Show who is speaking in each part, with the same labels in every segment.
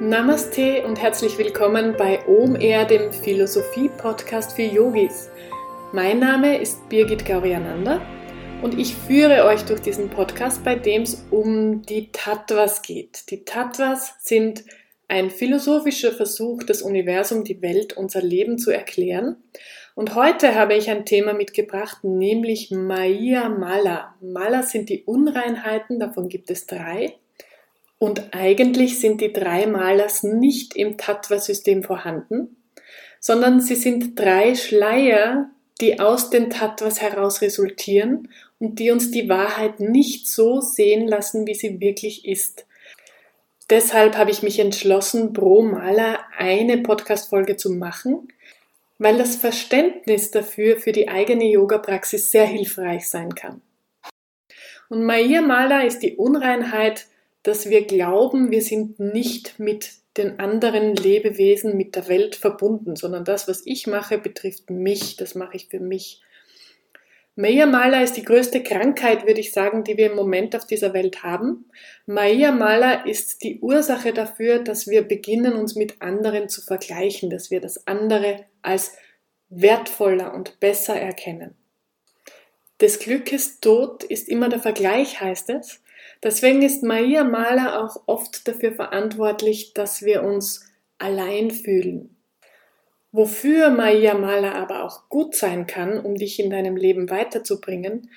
Speaker 1: Namaste und herzlich willkommen bei OMR, dem Philosophie-Podcast für Yogis. Mein Name ist Birgit Gauriananda und ich führe euch durch diesen Podcast, bei dem es um die Tattvas geht. Die Tattvas sind ein philosophischer Versuch, das Universum, die Welt, unser Leben zu erklären. Und heute habe ich ein Thema mitgebracht, nämlich Maya Mala. Mala sind die Unreinheiten, davon gibt es drei. Und eigentlich sind die drei Malers nicht im Tattva-System vorhanden, sondern sie sind drei Schleier, die aus den Tattvas heraus resultieren und die uns die Wahrheit nicht so sehen lassen, wie sie wirklich ist. Deshalb habe ich mich entschlossen, pro Maler eine Podcast-Folge zu machen, weil das Verständnis dafür für die eigene Yoga-Praxis sehr hilfreich sein kann. Und Maya Mala ist die Unreinheit dass wir glauben, wir sind nicht mit den anderen Lebewesen, mit der Welt verbunden, sondern das, was ich mache, betrifft mich, das mache ich für mich. Maya ist die größte Krankheit, würde ich sagen, die wir im Moment auf dieser Welt haben. Maya ist die Ursache dafür, dass wir beginnen, uns mit anderen zu vergleichen, dass wir das andere als wertvoller und besser erkennen. Des Glückes Tod ist immer der Vergleich, heißt es. Deswegen ist Maria Mahler auch oft dafür verantwortlich, dass wir uns allein fühlen. Wofür Maria Mahler aber auch gut sein kann, um dich in deinem Leben weiterzubringen,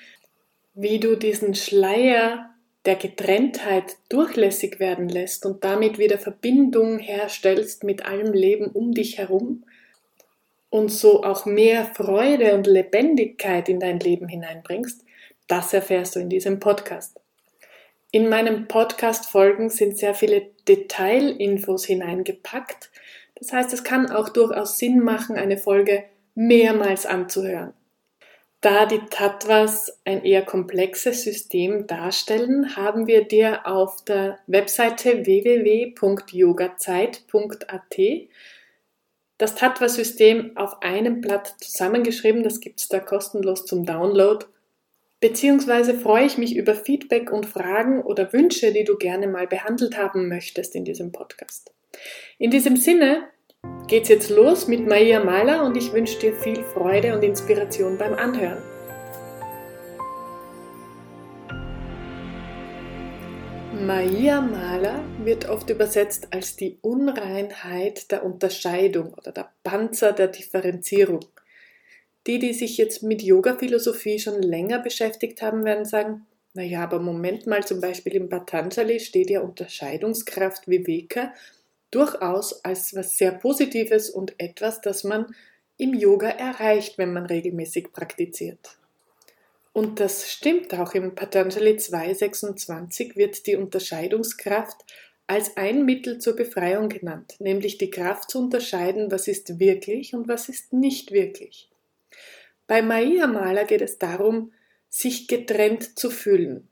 Speaker 1: wie du diesen Schleier der Getrenntheit durchlässig werden lässt und damit wieder Verbindung herstellst mit allem Leben um dich herum und so auch mehr Freude und Lebendigkeit in dein Leben hineinbringst, das erfährst du in diesem Podcast. In meinem Podcast-Folgen sind sehr viele Detailinfos hineingepackt. Das heißt, es kann auch durchaus Sinn machen, eine Folge mehrmals anzuhören. Da die Tattvas ein eher komplexes System darstellen, haben wir dir auf der Webseite www.yogazeit.at das Tattva-System auf einem Blatt zusammengeschrieben. Das gibt es da kostenlos zum Download Beziehungsweise freue ich mich über Feedback und Fragen oder Wünsche, die du gerne mal behandelt haben möchtest in diesem Podcast. In diesem Sinne geht's jetzt los mit Maia Mahler und ich wünsche dir viel Freude und Inspiration beim Anhören. Maia Mahler wird oft übersetzt als die Unreinheit der Unterscheidung oder der Panzer der Differenzierung. Die, die sich jetzt mit Yoga-Philosophie schon länger beschäftigt haben, werden sagen, naja, aber Moment mal, zum Beispiel im Patanjali steht ja Unterscheidungskraft Viveka durchaus als was sehr Positives und etwas, das man im Yoga erreicht, wenn man regelmäßig praktiziert. Und das stimmt auch. Im Patanjali 2.26 wird die Unterscheidungskraft als ein Mittel zur Befreiung genannt, nämlich die Kraft zu unterscheiden, was ist wirklich und was ist nicht wirklich. Bei Maya Maler geht es darum, sich getrennt zu fühlen.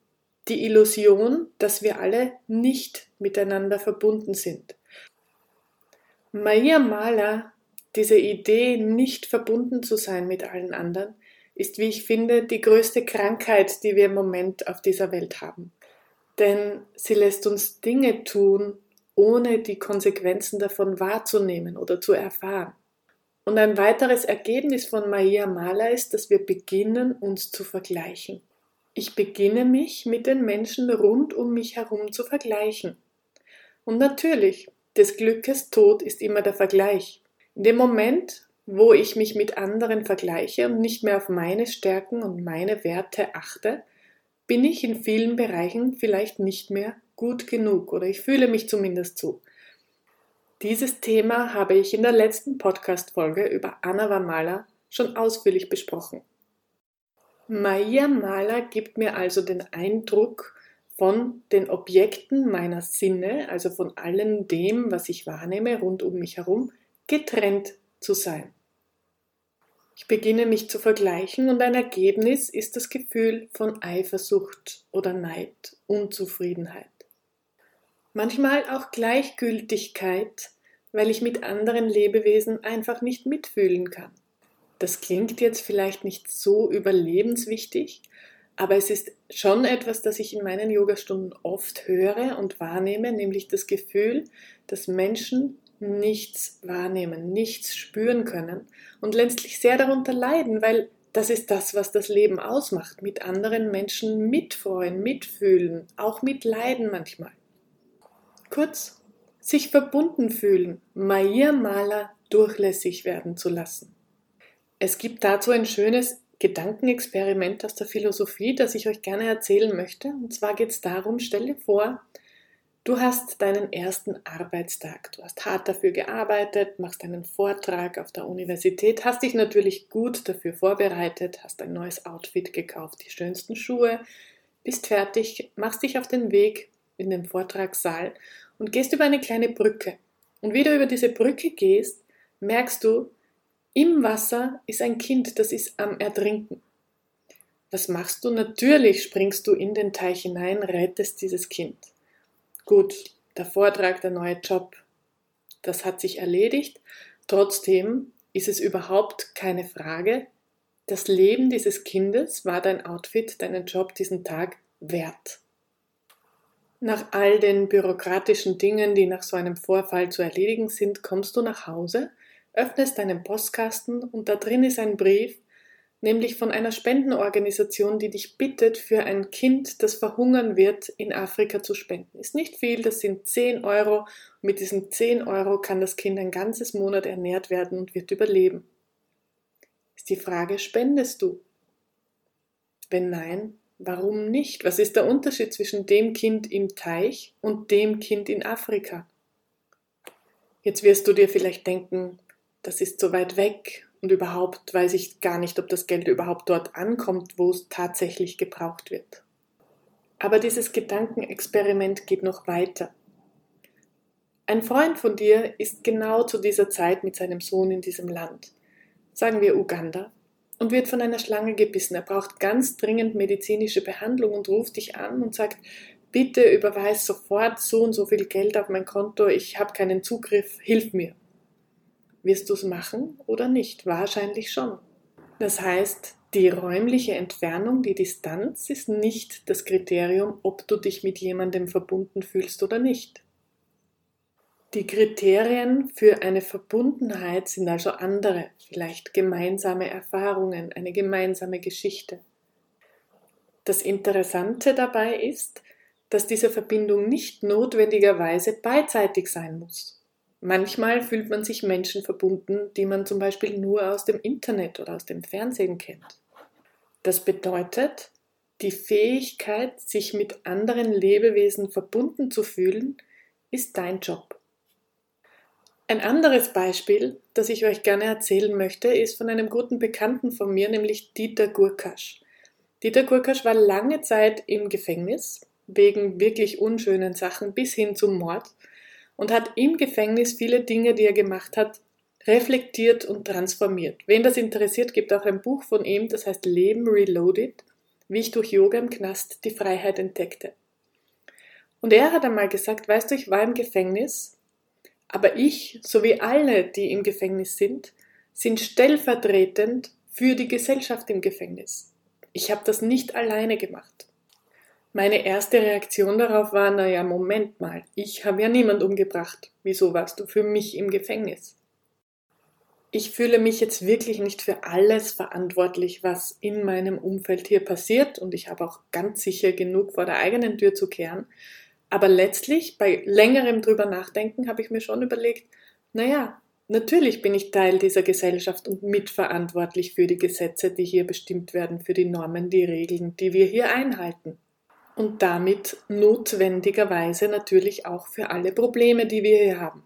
Speaker 1: Die Illusion, dass wir alle nicht miteinander verbunden sind. Maya Maler, diese Idee, nicht verbunden zu sein mit allen anderen, ist, wie ich finde, die größte Krankheit, die wir im Moment auf dieser Welt haben. Denn sie lässt uns Dinge tun, ohne die Konsequenzen davon wahrzunehmen oder zu erfahren. Und ein weiteres Ergebnis von Maia Mala ist, dass wir beginnen, uns zu vergleichen. Ich beginne mich mit den Menschen rund um mich herum zu vergleichen. Und natürlich, des Glückes Tod ist immer der Vergleich. In dem Moment, wo ich mich mit anderen vergleiche und nicht mehr auf meine Stärken und meine Werte achte, bin ich in vielen Bereichen vielleicht nicht mehr gut genug oder ich fühle mich zumindest so. Dieses Thema habe ich in der letzten Podcast-Folge über Anna Wamala schon ausführlich besprochen. Maya Mala gibt mir also den Eindruck, von den Objekten meiner Sinne, also von allem dem, was ich wahrnehme rund um mich herum, getrennt zu sein. Ich beginne mich zu vergleichen und ein Ergebnis ist das Gefühl von Eifersucht oder Neid, Unzufriedenheit. Manchmal auch Gleichgültigkeit, weil ich mit anderen Lebewesen einfach nicht mitfühlen kann. Das klingt jetzt vielleicht nicht so überlebenswichtig, aber es ist schon etwas, das ich in meinen Yogastunden oft höre und wahrnehme, nämlich das Gefühl, dass Menschen nichts wahrnehmen, nichts spüren können und letztlich sehr darunter leiden, weil das ist das, was das Leben ausmacht, mit anderen Menschen mitfreuen, mitfühlen, auch mitleiden manchmal. Kurz, sich verbunden fühlen, Maya Mala durchlässig werden zu lassen. Es gibt dazu ein schönes Gedankenexperiment aus der Philosophie, das ich euch gerne erzählen möchte. Und zwar geht es darum, stelle vor, Du hast deinen ersten Arbeitstag. Du hast hart dafür gearbeitet, machst einen Vortrag auf der Universität, hast dich natürlich gut dafür vorbereitet, hast ein neues Outfit gekauft, die schönsten Schuhe, bist fertig, machst dich auf den Weg in den Vortragssaal und gehst über eine kleine Brücke. Und wie du über diese Brücke gehst, merkst du, im Wasser ist ein Kind, das ist am Ertrinken. Was machst du? Natürlich springst du in den Teich hinein, rettest dieses Kind. Gut, der Vortrag, der neue Job, das hat sich erledigt. Trotzdem ist es überhaupt keine Frage, das Leben dieses Kindes war dein Outfit, deinen Job diesen Tag wert. Nach all den bürokratischen Dingen, die nach so einem Vorfall zu erledigen sind, kommst du nach Hause, öffnest deinen Postkasten und da drin ist ein Brief, nämlich von einer Spendenorganisation, die dich bittet, für ein Kind, das verhungern wird, in Afrika zu spenden. Ist nicht viel, das sind 10 Euro. Mit diesen 10 Euro kann das Kind ein ganzes Monat ernährt werden und wird überleben. Ist die Frage, spendest du? Wenn nein, warum nicht? Was ist der Unterschied zwischen dem Kind im Teich und dem Kind in Afrika? Jetzt wirst du dir vielleicht denken, das ist so weit weg und überhaupt weiß ich gar nicht, ob das Geld überhaupt dort ankommt, wo es tatsächlich gebraucht wird. Aber dieses Gedankenexperiment geht noch weiter. Ein Freund von dir ist genau zu dieser Zeit mit seinem Sohn in diesem Land, sagen wir Uganda, und wird von einer Schlange gebissen. Er braucht ganz dringend medizinische Behandlung und ruft dich an und sagt, bitte überweis sofort so und so viel Geld auf mein Konto, ich habe keinen Zugriff, hilf mir. Wirst du es machen oder nicht? Wahrscheinlich schon. Das heißt, die räumliche Entfernung, die Distanz ist nicht das Kriterium, ob du dich mit jemandem verbunden fühlst oder nicht. Die Kriterien für eine Verbundenheit sind also andere, vielleicht gemeinsame Erfahrungen, eine gemeinsame Geschichte. Das Interessante dabei ist, dass diese Verbindung nicht notwendigerweise beidseitig sein muss. Manchmal fühlt man sich Menschen verbunden, die man zum Beispiel nur aus dem Internet oder aus dem Fernsehen kennt. Das bedeutet, die Fähigkeit, sich mit anderen Lebewesen verbunden zu fühlen, ist dein Job. Ein anderes Beispiel, das ich euch gerne erzählen möchte, ist von einem guten Bekannten von mir, nämlich Dieter Gurkasch. Dieter Gurkasch war lange Zeit im Gefängnis wegen wirklich unschönen Sachen bis hin zum Mord und hat im Gefängnis viele Dinge, die er gemacht hat, reflektiert und transformiert. Wen das interessiert, gibt auch ein Buch von ihm, das heißt Leben Reloaded, wie ich durch Yoga im Knast die Freiheit entdeckte. Und er hat einmal gesagt, weißt du, ich war im Gefängnis, aber ich, sowie alle, die im Gefängnis sind, sind stellvertretend für die Gesellschaft im Gefängnis. Ich habe das nicht alleine gemacht. Meine erste Reaktion darauf war, naja, Moment mal, ich habe ja niemand umgebracht. Wieso warst du für mich im Gefängnis? Ich fühle mich jetzt wirklich nicht für alles verantwortlich, was in meinem Umfeld hier passiert und ich habe auch ganz sicher genug vor der eigenen Tür zu kehren. Aber letztlich, bei längerem drüber nachdenken, habe ich mir schon überlegt, naja, natürlich bin ich Teil dieser Gesellschaft und mitverantwortlich für die Gesetze, die hier bestimmt werden, für die Normen, die Regeln, die wir hier einhalten und damit notwendigerweise natürlich auch für alle Probleme, die wir hier haben.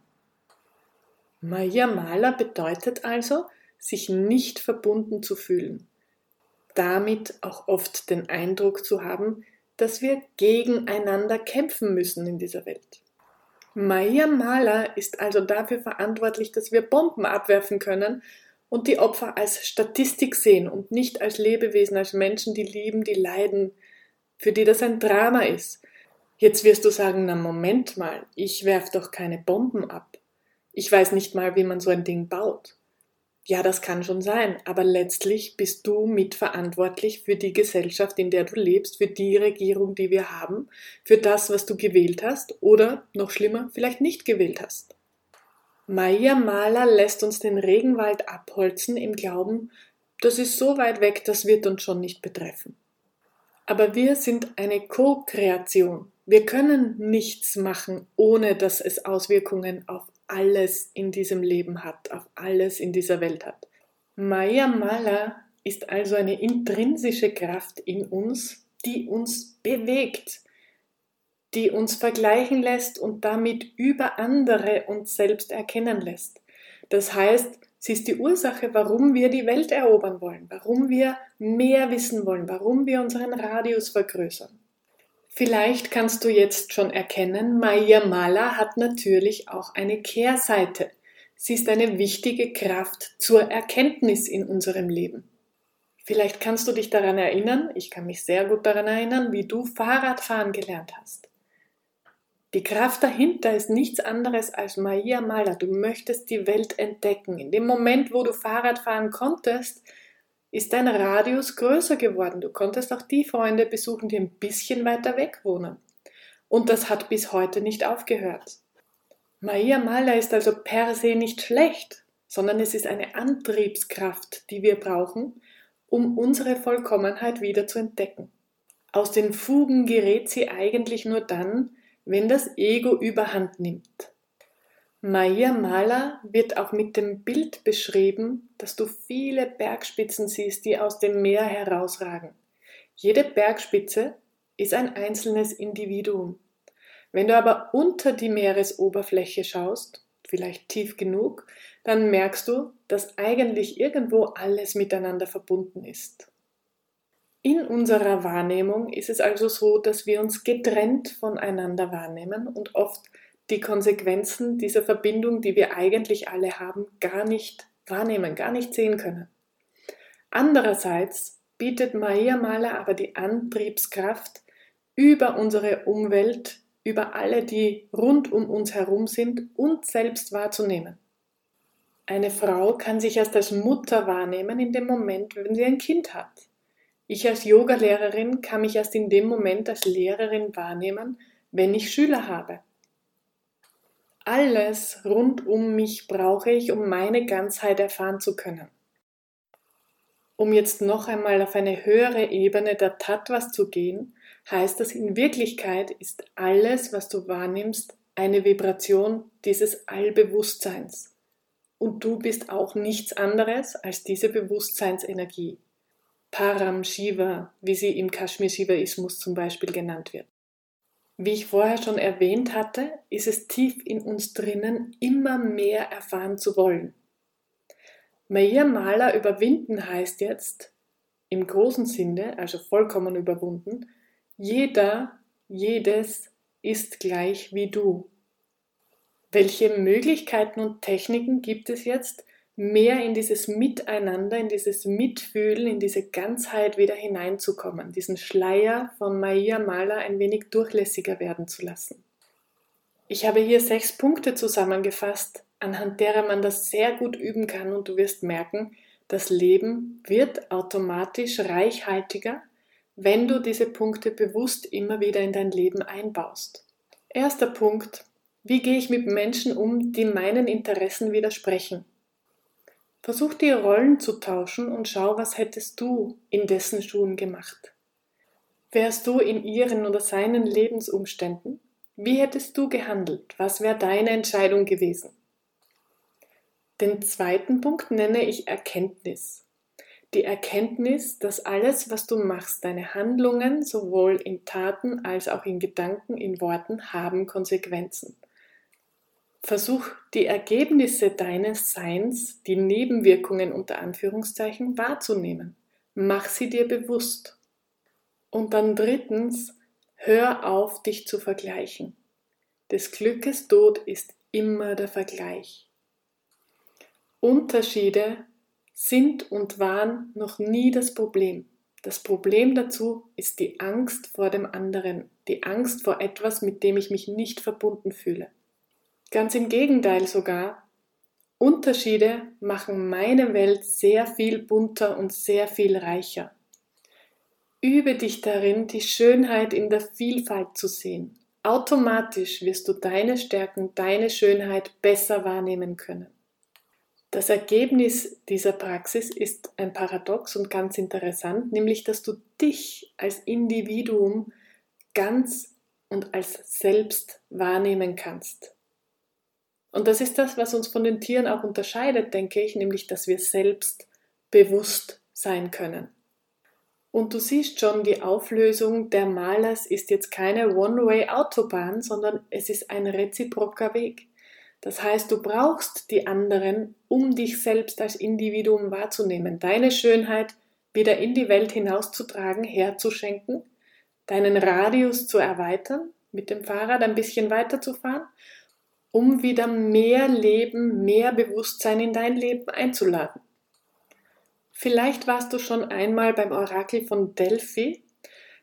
Speaker 1: Maya Mala bedeutet also, sich nicht verbunden zu fühlen, damit auch oft den Eindruck zu haben, dass wir gegeneinander kämpfen müssen in dieser Welt. Maya Mala ist also dafür verantwortlich, dass wir Bomben abwerfen können und die Opfer als Statistik sehen und nicht als Lebewesen, als Menschen, die lieben, die leiden, für die das ein Drama ist. Jetzt wirst du sagen, na Moment mal, ich werf doch keine Bomben ab. Ich weiß nicht mal, wie man so ein Ding baut. Ja, das kann schon sein, aber letztlich bist du mitverantwortlich für die Gesellschaft, in der du lebst, für die Regierung, die wir haben, für das, was du gewählt hast oder, noch schlimmer, vielleicht nicht gewählt hast. Maya Maler lässt uns den Regenwald abholzen im Glauben, das ist so weit weg, das wird uns schon nicht betreffen. Aber wir sind eine Co-Kreation. Wir können nichts machen, ohne dass es Auswirkungen auf alles in diesem Leben hat, auf alles in dieser Welt hat. Maya Mala ist also eine intrinsische Kraft in uns, die uns bewegt, die uns vergleichen lässt und damit über andere uns selbst erkennen lässt. Das heißt, sie ist die Ursache, warum wir die Welt erobern wollen, warum wir mehr wissen wollen, warum wir unseren Radius vergrößern. Vielleicht kannst du jetzt schon erkennen, Maya Mala hat natürlich auch eine Kehrseite. Sie ist eine wichtige Kraft zur Erkenntnis in unserem Leben. Vielleicht kannst du dich daran erinnern, ich kann mich sehr gut daran erinnern, wie du Fahrradfahren gelernt hast. Die Kraft dahinter ist nichts anderes als Maya Mala. Du möchtest die Welt entdecken. In dem Moment, wo du Fahrrad fahren konntest, ist dein Radius größer geworden. Du konntest auch die Freunde besuchen, die ein bisschen weiter weg wohnen. Und das hat bis heute nicht aufgehört. Maia Mala ist also per se nicht schlecht, sondern es ist eine Antriebskraft, die wir brauchen, um unsere Vollkommenheit wieder zu entdecken. Aus den Fugen gerät sie eigentlich nur dann, wenn das Ego überhand nimmt. Maya Mala wird auch mit dem Bild beschrieben, dass du viele Bergspitzen siehst, die aus dem Meer herausragen. Jede Bergspitze ist ein einzelnes Individuum. Wenn du aber unter die Meeresoberfläche schaust, vielleicht tief genug, dann merkst du, dass eigentlich irgendwo alles miteinander verbunden ist. In unserer Wahrnehmung ist es also so, dass wir uns getrennt voneinander wahrnehmen und oft die Konsequenzen dieser Verbindung, die wir eigentlich alle haben, gar nicht wahrnehmen, gar nicht sehen können. Andererseits bietet Maya Maler aber die Antriebskraft, über unsere Umwelt, über alle, die rund um uns herum sind, uns selbst wahrzunehmen. Eine Frau kann sich erst als Mutter wahrnehmen in dem Moment, wenn sie ein Kind hat. Ich als Yogalehrerin kann mich erst in dem Moment als Lehrerin wahrnehmen, wenn ich Schüler habe. Alles rund um mich brauche ich, um meine Ganzheit erfahren zu können. Um jetzt noch einmal auf eine höhere Ebene der Tattvas zu gehen, heißt das in Wirklichkeit ist alles, was du wahrnimmst, eine Vibration dieses Allbewusstseins. Und du bist auch nichts anderes als diese Bewusstseinsenergie. Param Shiva, wie sie im Kashmir-Shivaismus zum Beispiel genannt wird. Wie ich vorher schon erwähnt hatte, ist es tief in uns drinnen, immer mehr erfahren zu wollen. Maya Maler überwinden heißt jetzt, im großen Sinne, also vollkommen überwunden, jeder, jedes ist gleich wie du. Welche Möglichkeiten und Techniken gibt es jetzt, mehr in dieses Miteinander, in dieses Mitfühlen, in diese Ganzheit wieder hineinzukommen, diesen Schleier von Maia Maler ein wenig durchlässiger werden zu lassen. Ich habe hier sechs Punkte zusammengefasst, anhand derer man das sehr gut üben kann und du wirst merken, das Leben wird automatisch reichhaltiger, wenn du diese Punkte bewusst immer wieder in dein Leben einbaust. Erster Punkt. Wie gehe ich mit Menschen um, die meinen Interessen widersprechen? Versuch die Rollen zu tauschen und schau, was hättest du in dessen Schuhen gemacht. Wärst du in ihren oder seinen Lebensumständen? Wie hättest du gehandelt? Was wäre deine Entscheidung gewesen? Den zweiten Punkt nenne ich Erkenntnis. Die Erkenntnis, dass alles, was du machst, deine Handlungen sowohl in Taten als auch in Gedanken, in Worten haben Konsequenzen. Versuch die Ergebnisse deines Seins, die Nebenwirkungen unter Anführungszeichen, wahrzunehmen. Mach sie dir bewusst. Und dann drittens, hör auf, dich zu vergleichen. Des Glückes Tod ist immer der Vergleich. Unterschiede sind und waren noch nie das Problem. Das Problem dazu ist die Angst vor dem anderen, die Angst vor etwas, mit dem ich mich nicht verbunden fühle. Ganz im Gegenteil sogar. Unterschiede machen meine Welt sehr viel bunter und sehr viel reicher. Übe dich darin, die Schönheit in der Vielfalt zu sehen. Automatisch wirst du deine Stärken, deine Schönheit besser wahrnehmen können. Das Ergebnis dieser Praxis ist ein Paradox und ganz interessant, nämlich dass du dich als Individuum ganz und als selbst wahrnehmen kannst. Und das ist das, was uns von den Tieren auch unterscheidet, denke ich, nämlich dass wir selbst bewusst sein können. Und du siehst schon, die Auflösung der Malers ist jetzt keine One-Way-Autobahn, sondern es ist ein reziproker Weg. Das heißt, du brauchst die anderen, um dich selbst als Individuum wahrzunehmen, deine Schönheit wieder in die Welt hinauszutragen, herzuschenken, deinen Radius zu erweitern, mit dem Fahrrad ein bisschen weiterzufahren um wieder mehr Leben, mehr Bewusstsein in dein Leben einzuladen. Vielleicht warst du schon einmal beim Orakel von Delphi.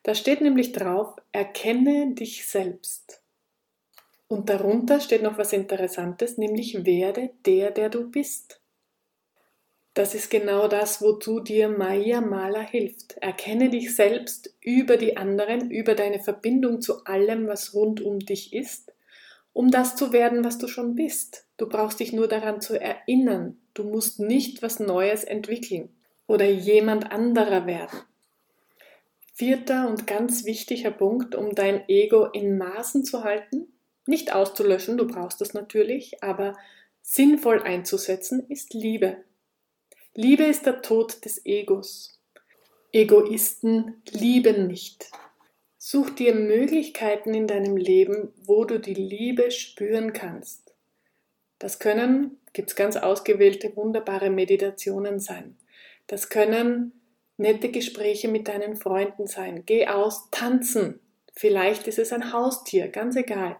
Speaker 1: Da steht nämlich drauf, erkenne dich selbst. Und darunter steht noch was Interessantes, nämlich werde der, der du bist. Das ist genau das, wozu dir Maya Mala hilft. Erkenne dich selbst über die anderen, über deine Verbindung zu allem, was rund um dich ist um das zu werden, was du schon bist. Du brauchst dich nur daran zu erinnern. Du musst nicht was Neues entwickeln oder jemand anderer werden. Vierter und ganz wichtiger Punkt, um dein Ego in Maßen zu halten, nicht auszulöschen, du brauchst es natürlich, aber sinnvoll einzusetzen, ist Liebe. Liebe ist der Tod des Egos. Egoisten lieben nicht. Such dir Möglichkeiten in deinem Leben, wo du die Liebe spüren kannst. Das können, gibt es ganz ausgewählte, wunderbare Meditationen sein. Das können nette Gespräche mit deinen Freunden sein. Geh aus, tanzen. Vielleicht ist es ein Haustier, ganz egal.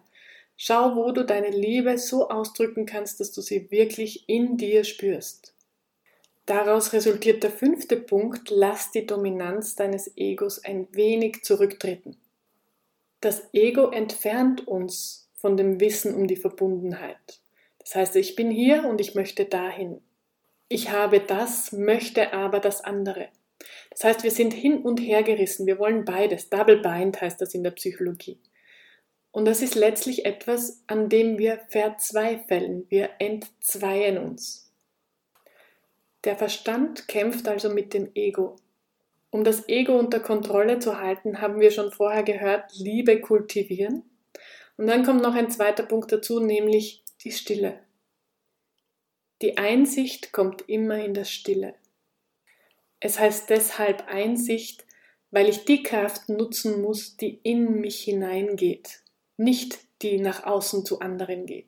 Speaker 1: Schau, wo du deine Liebe so ausdrücken kannst, dass du sie wirklich in dir spürst. Daraus resultiert der fünfte Punkt, lass die Dominanz deines Egos ein wenig zurücktreten. Das Ego entfernt uns von dem Wissen um die Verbundenheit. Das heißt, ich bin hier und ich möchte dahin. Ich habe das, möchte aber das andere. Das heißt, wir sind hin und her gerissen. Wir wollen beides. Double Bind heißt das in der Psychologie. Und das ist letztlich etwas, an dem wir verzweifeln. Wir entzweien uns. Der Verstand kämpft also mit dem Ego. Um das Ego unter Kontrolle zu halten, haben wir schon vorher gehört, Liebe kultivieren. Und dann kommt noch ein zweiter Punkt dazu, nämlich die Stille. Die Einsicht kommt immer in der Stille. Es heißt deshalb Einsicht, weil ich die Kraft nutzen muss, die in mich hineingeht, nicht die nach außen zu anderen geht.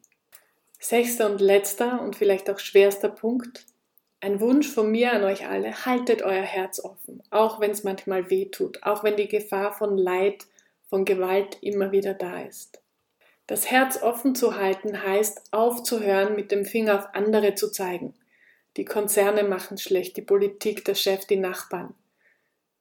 Speaker 1: Sechster und letzter und vielleicht auch schwerster Punkt, ein Wunsch von mir an euch alle, haltet euer Herz offen, auch wenn es manchmal weh tut, auch wenn die Gefahr von Leid, von Gewalt immer wieder da ist. Das Herz offen zu halten heißt aufzuhören, mit dem Finger auf andere zu zeigen. Die Konzerne machen schlecht, die Politik, der Chef, die Nachbarn.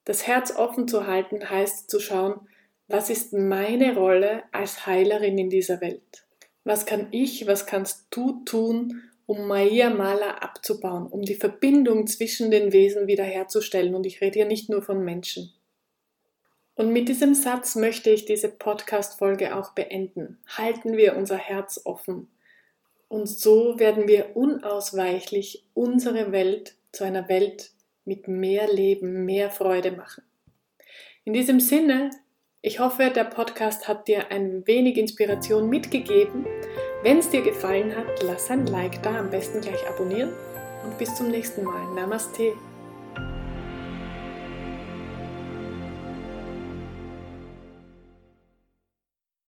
Speaker 1: Das Herz offen zu halten heißt zu schauen, was ist meine Rolle als Heilerin in dieser Welt? Was kann ich, was kannst du tun, um Maya Mala abzubauen, um die Verbindung zwischen den Wesen wiederherzustellen. Und ich rede hier nicht nur von Menschen. Und mit diesem Satz möchte ich diese Podcast-Folge auch beenden. Halten wir unser Herz offen. Und so werden wir unausweichlich unsere Welt zu einer Welt mit mehr Leben, mehr Freude machen. In diesem Sinne, ich hoffe, der Podcast hat dir ein wenig Inspiration mitgegeben wenn es dir gefallen hat, lass ein Like da, am besten gleich abonnieren und bis zum nächsten Mal. Namaste.